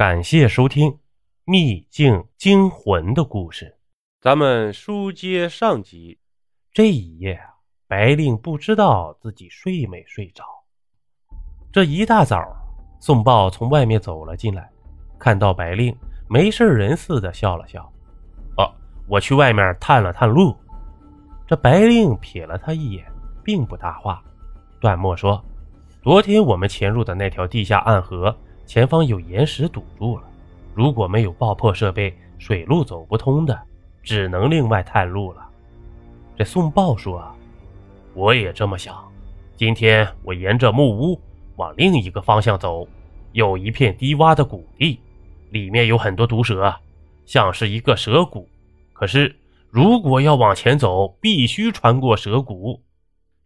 感谢收听《秘境惊魂》的故事。咱们书接上集，这一夜啊，白令不知道自己睡没睡着。这一大早，宋豹从外面走了进来，看到白令，没事人似的笑了笑：“哦，我去外面探了探路。”这白令瞥了他一眼，并不搭话。段墨说：“昨天我们潜入的那条地下暗河。”前方有岩石堵住了，如果没有爆破设备，水路走不通的，只能另外探路了。这宋豹说：“我也这么想。今天我沿着木屋往另一个方向走，有一片低洼的谷地，里面有很多毒蛇，像是一个蛇谷。可是如果要往前走，必须穿过蛇谷。”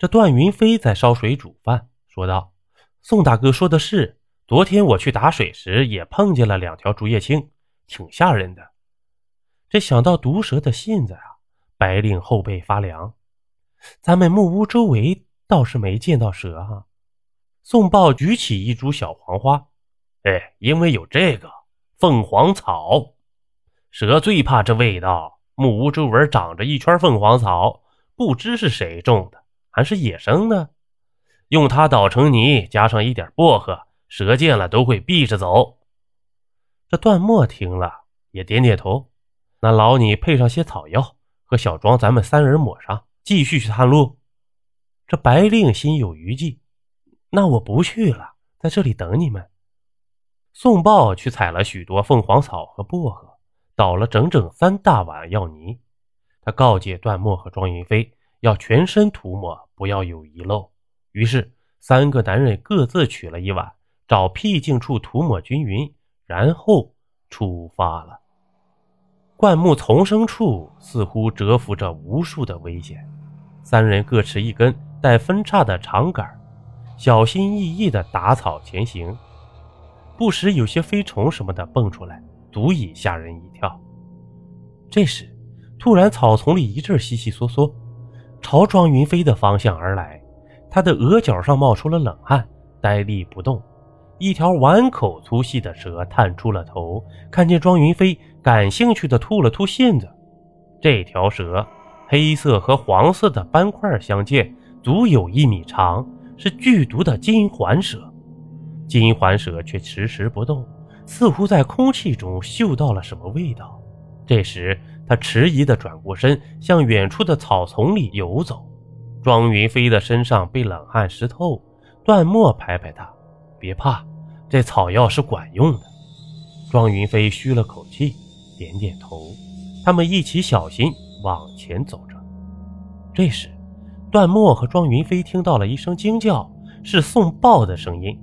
这段云飞在烧水煮饭，说道：“宋大哥说的是。”昨天我去打水时，也碰见了两条竹叶青，挺吓人的。这想到毒蛇的信子啊，白令后背发凉。咱们木屋周围倒是没见到蛇啊。宋豹举起一株小黄花，哎，因为有这个凤凰草，蛇最怕这味道。木屋周围长着一圈凤凰草，不知是谁种的，还是野生的。用它捣成泥，加上一点薄荷。蛇见了都会避着走。这段墨听了也点点头。那劳你配上些草药和小庄，咱们三人抹上，继续去探路。这白令心有余悸，那我不去了，在这里等你们。宋豹去采了许多凤凰草和薄荷，倒了整整三大碗药泥。他告诫段墨和庄云飞要全身涂抹，不要有遗漏。于是三个男人各自取了一碗。找僻静处涂抹均匀，然后出发了。灌木丛生处似乎蛰伏着无数的危险。三人各持一根带分叉的长杆，小心翼翼地打草前行。不时有些飞虫什么的蹦出来，足以吓人一跳。这时，突然草丛里一阵悉悉嗦嗦，朝庄云飞的方向而来。他的额角上冒出了冷汗，呆立不动。一条碗口粗细的蛇探出了头，看见庄云飞，感兴趣的吐了吐信子。这条蛇黑色和黄色的斑块相间，足有一米长，是剧毒的金环蛇。金环蛇却迟迟不动，似乎在空气中嗅到了什么味道。这时，他迟疑地转过身，向远处的草丛里游走。庄云飞的身上被冷汗湿透，段墨拍拍他：“别怕。”这草药是管用的。庄云飞吁了口气，点点头。他们一起小心往前走着。这时，段墨和庄云飞听到了一声惊叫，是宋豹的声音，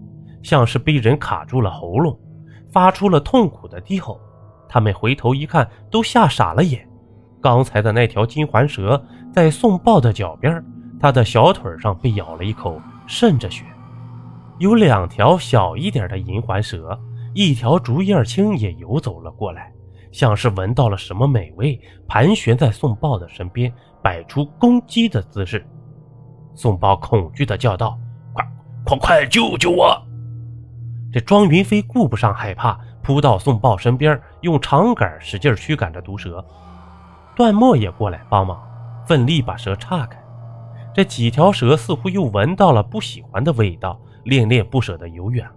像是被人卡住了喉咙，发出了痛苦的低吼。他们回头一看，都吓傻了眼。刚才的那条金环蛇在宋豹的脚边，他的小腿上被咬了一口，渗着血。有两条小一点的银环蛇，一条竹叶青也游走了过来，像是闻到了什么美味，盘旋在宋豹的身边，摆出攻击的姿势。宋豹恐惧地叫道：“快，快快救救我！”这庄云飞顾不上害怕，扑到宋豹身边，用长杆使劲驱赶着毒蛇。段墨也过来帮忙，奋力把蛇岔开。这几条蛇似乎又闻到了不喜欢的味道。恋恋不舍地游远了，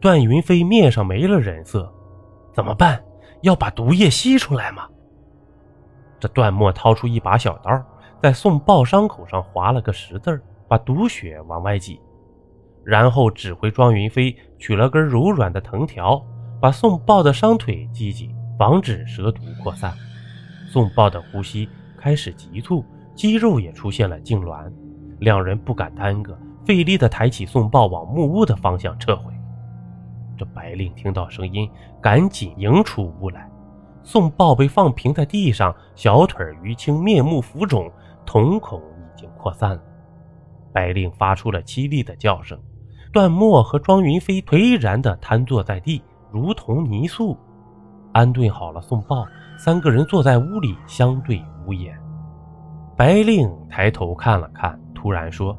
段云飞面上没了人色，怎么办？要把毒液吸出来吗？这段墨掏出一把小刀，在宋豹伤口上划了个十字，把毒血往外挤，然后指挥庄云飞取了根柔软的藤条，把宋豹的伤腿系紧，防止蛇毒扩散。宋豹的呼吸开始急促，肌肉也出现了痉挛，两人不敢耽搁。费力地抬起宋豹往木屋的方向撤回。这白令听到声音，赶紧迎出屋来。宋豹被放平在地上，小腿淤青，面目浮肿，瞳孔已经扩散了。白令发出了凄厉的叫声。段墨和庄云飞颓然地瘫坐在地，如同泥塑。安顿好了宋豹，三个人坐在屋里相对无言。白令抬头看了看，突然说。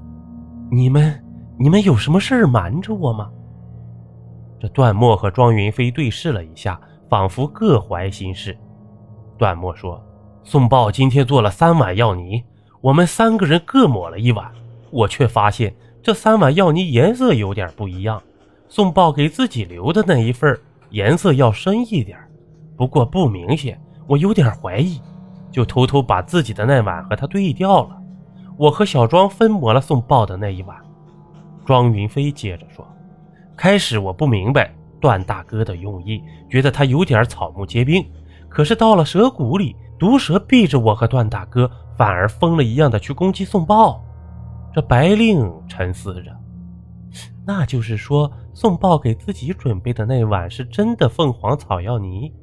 你们，你们有什么事瞒着我吗？这段墨和庄云飞对视了一下，仿佛各怀心事。段墨说：“宋豹今天做了三碗药泥，我们三个人各抹了一碗，我却发现这三碗药泥颜色有点不一样。宋豹给自己留的那一份颜色要深一点，不过不明显，我有点怀疑，就偷偷把自己的那碗和他对调了。我和小庄分抹了宋豹的那一碗。”庄云飞接着说：“开始我不明白段大哥的用意，觉得他有点草木皆兵。可是到了蛇谷里，毒蛇避着我和段大哥，反而疯了一样的去攻击宋豹。”这白令沉思着：“那就是说，宋豹给自己准备的那碗是真的凤凰草药泥，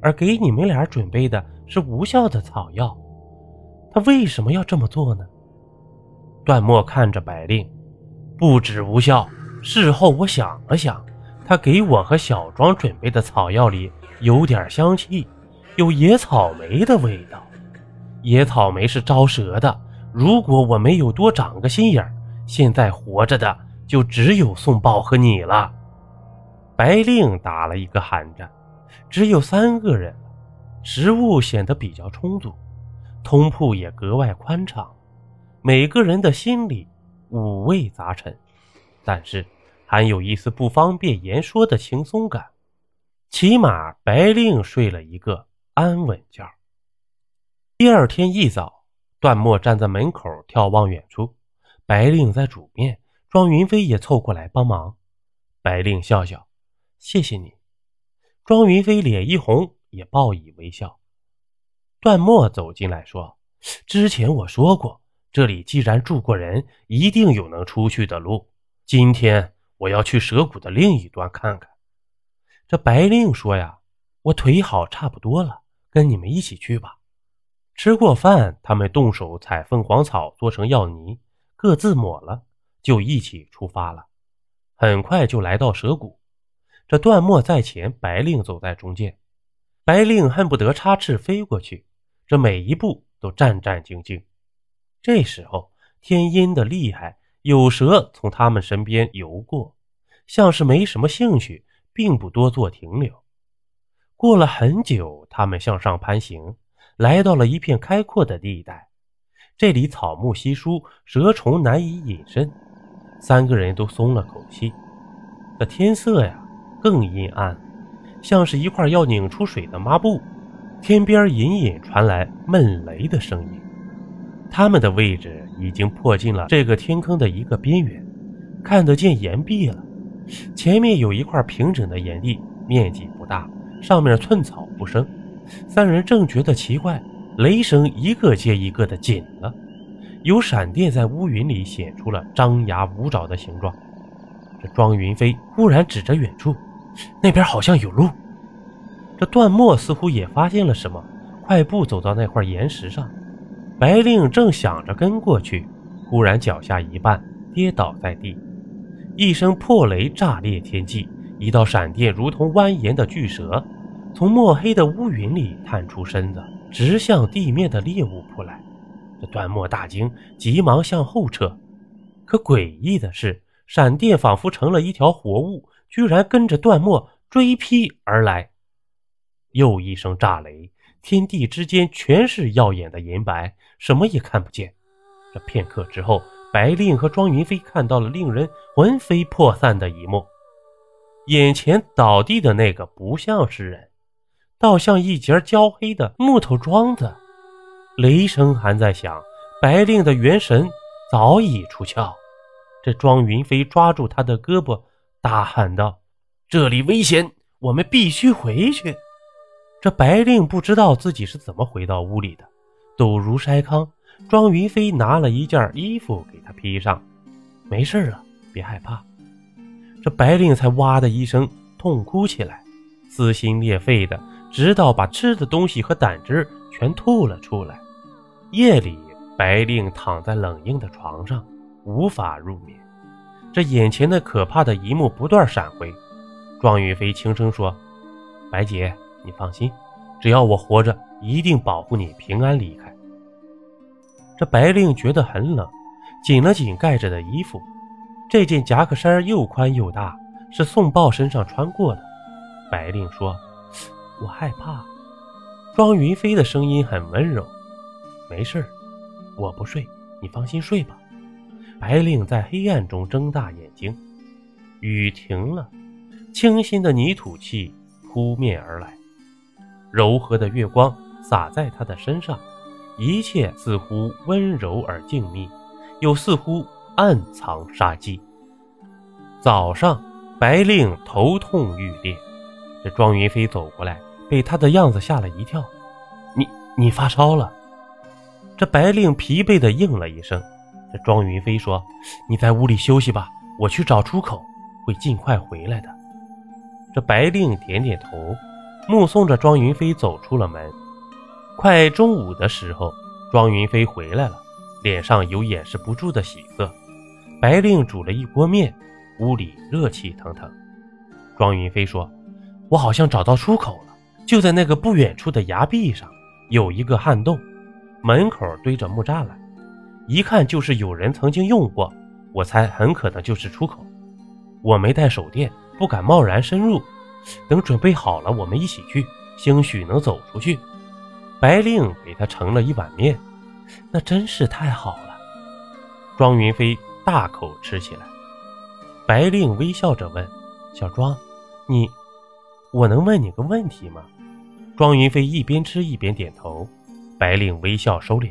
而给你们俩准备的是无效的草药。他为什么要这么做呢？”段墨看着白令。不止无效，事后我想了想，他给我和小庄准备的草药里有点香气，有野草莓的味道。野草莓是招蛇的。如果我没有多长个心眼现在活着的就只有宋豹和你了。白令打了一个寒战，只有三个人，食物显得比较充足，通铺也格外宽敞，每个人的心里。五味杂陈，但是还有一丝不方便言说的轻松感。起码白令睡了一个安稳觉。第二天一早，段墨站在门口眺望远处，白令在煮面，庄云飞也凑过来帮忙。白令笑笑：“谢谢你。”庄云飞脸一红，也报以微笑。段墨走进来说：“之前我说过。”这里既然住过人，一定有能出去的路。今天我要去蛇谷的另一端看看。这白令说呀：“我腿好差不多了，跟你们一起去吧。”吃过饭，他们动手采凤凰草做成药泥，各自抹了，就一起出发了。很快就来到蛇谷。这段墨在前，白令走在中间。白令恨不得插翅飞过去，这每一步都战战兢兢。这时候天阴的厉害，有蛇从他们身边游过，像是没什么兴趣，并不多做停留。过了很久，他们向上攀行，来到了一片开阔的地带。这里草木稀疏，蛇虫难以隐身。三个人都松了口气。这天色呀，更阴暗，像是一块要拧出水的抹布。天边隐隐传来闷雷的声音。他们的位置已经迫近了这个天坑的一个边缘，看得见岩壁了。前面有一块平整的岩地，面积不大，上面寸草不生。三人正觉得奇怪，雷声一个接一个的紧了，有闪电在乌云里显出了张牙舞爪的形状。这庄云飞忽然指着远处，那边好像有路。这段墨似乎也发现了什么，快步走到那块岩石上。白令正想着跟过去，忽然脚下一绊，跌倒在地。一声破雷炸裂天际，一道闪电如同蜿蜒的巨蛇，从墨黑的乌云里探出身子，直向地面的猎物扑来。这段墨大惊，急忙向后撤。可诡异的是，闪电仿佛成了一条活物，居然跟着段墨追劈而来。又一声炸雷。天地之间全是耀眼的银白，什么也看不见。这片刻之后，白令和庄云飞看到了令人魂飞魄散的一幕：眼前倒地的那个不像是人，倒像一截焦黑的木头桩子。雷声还在响，白令的元神早已出窍。这庄云飞抓住他的胳膊，大喊道：“这里危险，我们必须回去。”这白令不知道自己是怎么回到屋里的，抖如筛糠。庄云飞拿了一件衣服给他披上，没事了，别害怕。这白令才哇的一声痛哭起来，撕心裂肺的，直到把吃的东西和胆汁全吐了出来。夜里，白令躺在冷硬的床上，无法入眠。这眼前的可怕的一幕不断闪回。庄云飞轻声说：“白姐。”你放心，只要我活着，一定保护你平安离开。这白令觉得很冷，紧了紧盖着的衣服。这件夹克衫又宽又大，是宋豹身上穿过的。白令说：“我害怕。”庄云飞的声音很温柔：“没事我不睡，你放心睡吧。”白令在黑暗中睁大眼睛，雨停了，清新的泥土气扑面而来，柔和的月光洒在他的身上，一切似乎温柔而静谧，又似乎暗藏杀机。早上，白令头痛欲裂，这庄云飞走过来，被他的样子吓了一跳：“你你发烧了？”这白令疲惫地应了一声。这庄云飞说：“你在屋里休息吧，我去找出口，会尽快回来的。”这白令点点头，目送着庄云飞走出了门。快中午的时候，庄云飞回来了，脸上有掩饰不住的喜色。白令煮了一锅面，屋里热气腾腾。庄云飞说：“我好像找到出口了，就在那个不远处的崖壁上，有一个暗洞，门口堆着木栅栏。”一看就是有人曾经用过，我猜很可能就是出口。我没带手电，不敢贸然深入。等准备好了，我们一起去，兴许能走出去。白令给他盛了一碗面，那真是太好了。庄云飞大口吃起来。白令微笑着问：“小庄，你，我能问你个问题吗？”庄云飞一边吃一边点头。白令微笑收敛。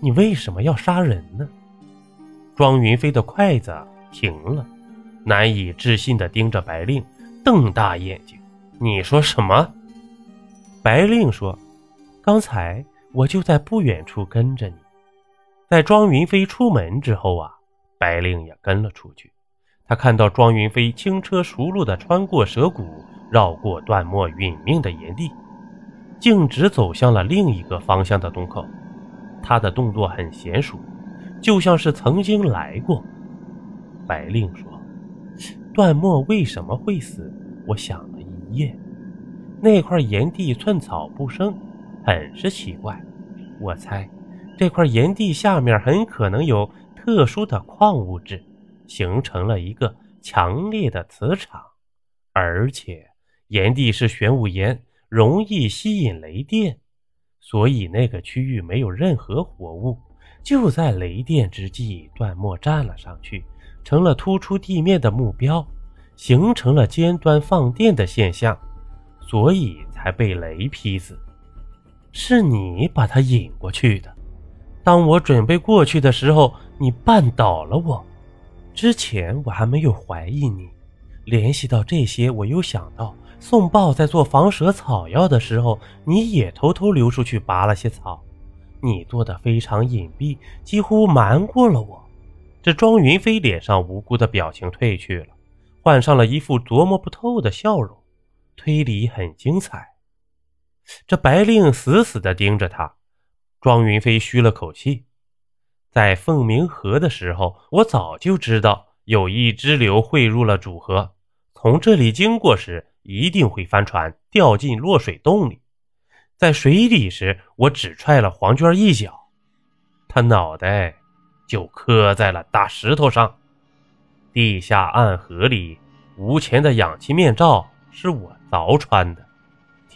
你为什么要杀人呢？庄云飞的筷子停了，难以置信地盯着白令，瞪大眼睛。你说什么？白令说：“刚才我就在不远处跟着你。”在庄云飞出门之后啊，白令也跟了出去。他看到庄云飞轻车熟路地穿过蛇谷，绕过段墨殒命的岩地，径直走向了另一个方向的洞口。他的动作很娴熟，就像是曾经来过。白令说：“段墨为什么会死？我想了一夜。那块岩地寸草不生，很是奇怪。我猜，这块岩地下面很可能有特殊的矿物质，形成了一个强烈的磁场，而且岩地是玄武岩，容易吸引雷电。”所以那个区域没有任何活物，就在雷电之际，段末站了上去，成了突出地面的目标，形成了尖端放电的现象，所以才被雷劈死。是你把他引过去的。当我准备过去的时候，你绊倒了我。之前我还没有怀疑你。联系到这些，我又想到。宋豹在做防蛇草药的时候，你也偷偷溜出去拔了些草。你做的非常隐蔽，几乎瞒过了我。这庄云飞脸上无辜的表情褪去了，换上了一副琢磨不透的笑容。推理很精彩。这白令死死地盯着他。庄云飞吁了口气，在凤鸣河的时候，我早就知道有一支流汇入了主河，从这里经过时。一定会翻船，掉进落水洞里。在水里时，我只踹了黄娟一脚，她脑袋就磕在了大石头上。地下暗河里，吴钱的氧气面罩是我凿穿的。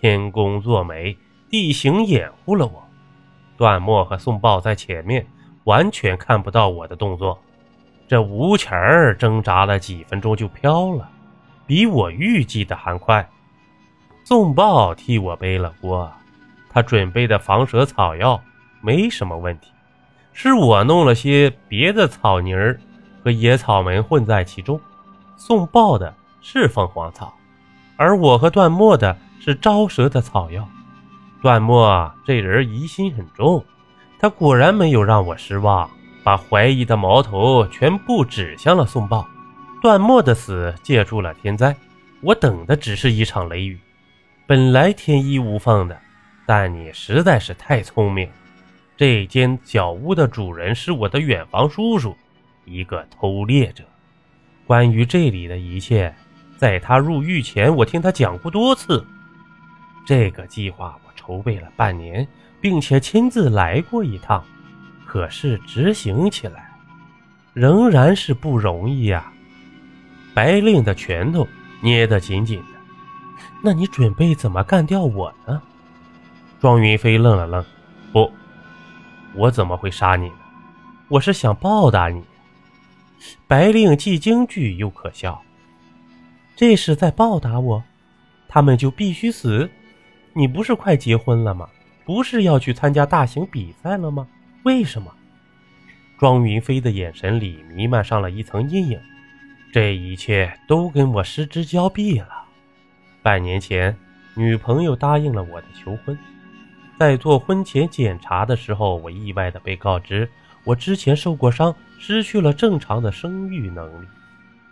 天公作美，地形掩护了我。段墨和宋豹在前面，完全看不到我的动作。这吴钱儿挣扎了几分钟就飘了。比我预计的还快。宋豹替我背了锅，他准备的防蛇草药没什么问题，是我弄了些别的草泥儿和野草们混在其中。宋豹的是凤凰草，而我和段墨的是招蛇的草药。段墨这人疑心很重，他果然没有让我失望，把怀疑的矛头全部指向了宋豹。段墨的死借助了天灾，我等的只是一场雷雨。本来天衣无缝的，但你实在是太聪明。这间小屋的主人是我的远房叔叔，一个偷猎者。关于这里的一切，在他入狱前，我听他讲过多次。这个计划我筹备了半年，并且亲自来过一趟，可是执行起来仍然是不容易呀。白令的拳头捏得紧紧的。那你准备怎么干掉我呢？庄云飞愣了愣，不，我怎么会杀你呢？我是想报答你。白令既惊惧又可笑，这是在报答我？他们就必须死？你不是快结婚了吗？不是要去参加大型比赛了吗？为什么？庄云飞的眼神里弥漫上了一层阴影。这一切都跟我失之交臂了。半年前，女朋友答应了我的求婚，在做婚前检查的时候，我意外的被告知我之前受过伤，失去了正常的生育能力。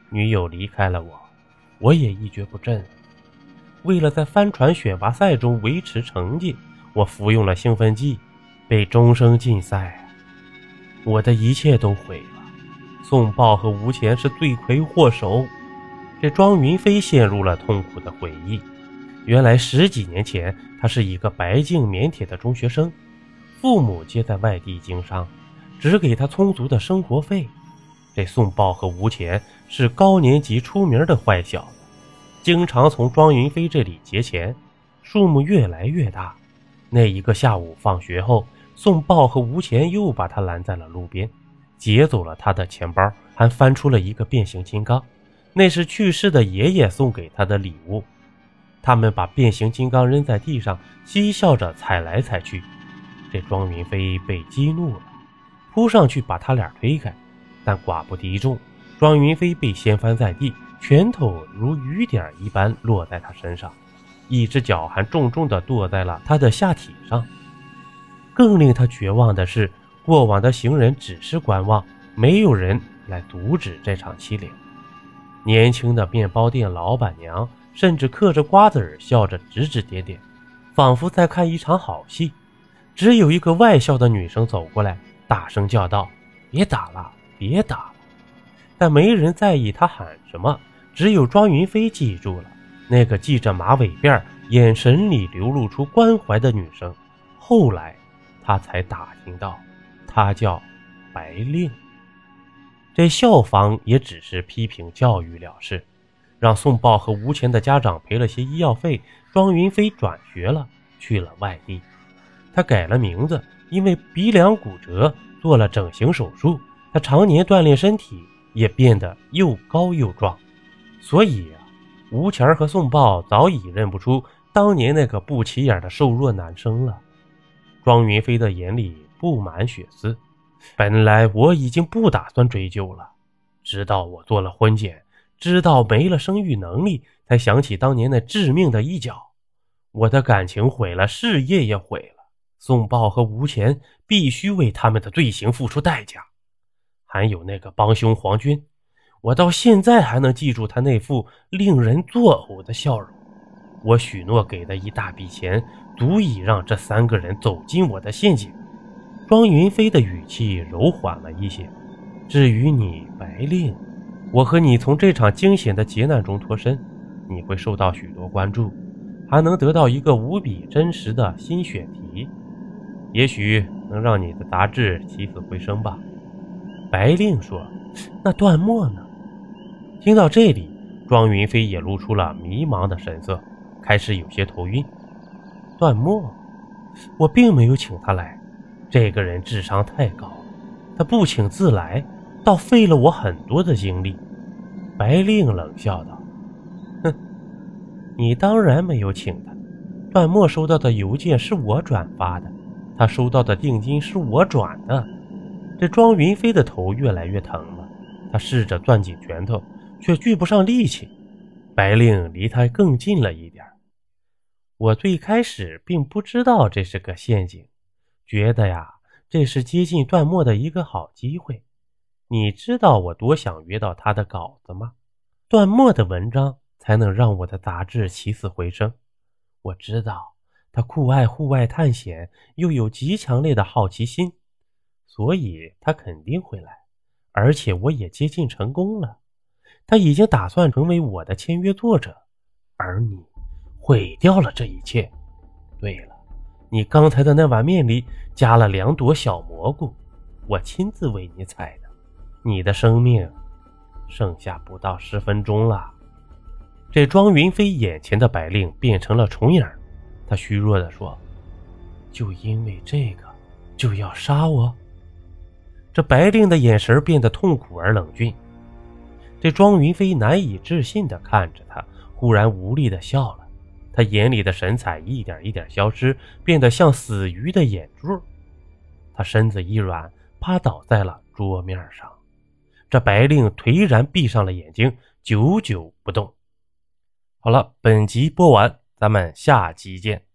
女友离开了我，我也一蹶不振。为了在帆船选拔赛中维持成绩，我服用了兴奋剂，被终生禁赛。我的一切都毁了。宋豹和吴钱是罪魁祸首。这庄云飞陷入了痛苦的回忆。原来十几年前，他是一个白净腼腆的中学生，父母皆在外地经商，只给他充足的生活费。这宋豹和吴钱是高年级出名的坏小子，经常从庄云飞这里劫钱，数目越来越大。那一个下午放学后，宋豹和吴钱又把他拦在了路边。劫走了他的钱包，还翻出了一个变形金刚，那是去世的爷爷送给他的礼物。他们把变形金刚扔在地上，嬉笑着踩来踩去。这庄云飞被激怒了，扑上去把他俩推开，但寡不敌众，庄云飞被掀翻在地，拳头如雨点一般落在他身上，一只脚还重重地跺在了他的下体上。更令他绝望的是。过往的行人只是观望，没有人来阻止这场欺凌。年轻的面包店老板娘甚至嗑着瓜子儿，笑着指指点点，仿佛在看一场好戏。只有一个外校的女生走过来，大声叫道：“别打了，别打了！”但没人在意她喊什么，只有庄云飞记住了那个系着马尾辫、眼神里流露出关怀的女生。后来，他才打听到。他叫白令，这校方也只是批评教育了事，让宋豹和吴钱的家长赔了些医药费。庄云飞转学了，去了外地。他改了名字，因为鼻梁骨折做了整形手术。他常年锻炼身体，也变得又高又壮。所以啊，吴钱儿和宋豹早已认不出当年那个不起眼的瘦弱男生了。庄云飞的眼里。布满血丝。本来我已经不打算追究了，直到我做了婚检，知道没了生育能力，才想起当年那致命的一脚。我的感情毁了，事业也毁了。宋豹和吴钱必须为他们的罪行付出代价。还有那个帮凶黄军，我到现在还能记住他那副令人作呕的笑容。我许诺给的一大笔钱，足以让这三个人走进我的陷阱。庄云飞的语气柔缓了一些。至于你，白令，我和你从这场惊险的劫难中脱身，你会受到许多关注，还能得到一个无比真实的新选题，也许能让你的杂志起死回生吧。白令说：“那段墨呢？”听到这里，庄云飞也露出了迷茫的神色，开始有些头晕。段墨，我并没有请他来。这个人智商太高，他不请自来，倒费了我很多的精力。白令冷笑道：“哼，你当然没有请他。段墨收到的邮件是我转发的，他收到的定金是我转的。”这庄云飞的头越来越疼了，他试着攥紧拳头，却聚不上力气。白令离他更近了一点。我最开始并不知道这是个陷阱。觉得呀，这是接近段墨的一个好机会。你知道我多想约到他的稿子吗？段墨的文章才能让我的杂志起死回生。我知道他酷爱户外探险，又有极强烈的好奇心，所以他肯定会来。而且我也接近成功了，他已经打算成为我的签约作者，而你毁掉了这一切。对了。你刚才的那碗面里加了两朵小蘑菇，我亲自为你采的。你的生命剩下不到十分钟了。这庄云飞眼前的白令变成了重影，他虚弱地说：“就因为这个，就要杀我？”这白令的眼神变得痛苦而冷峻。这庄云飞难以置信地看着他，忽然无力地笑了。他眼里的神采一点一点消失，变得像死鱼的眼珠。他身子一软，趴倒在了桌面上。这白令颓然闭上了眼睛，久久不动。好了，本集播完，咱们下集见。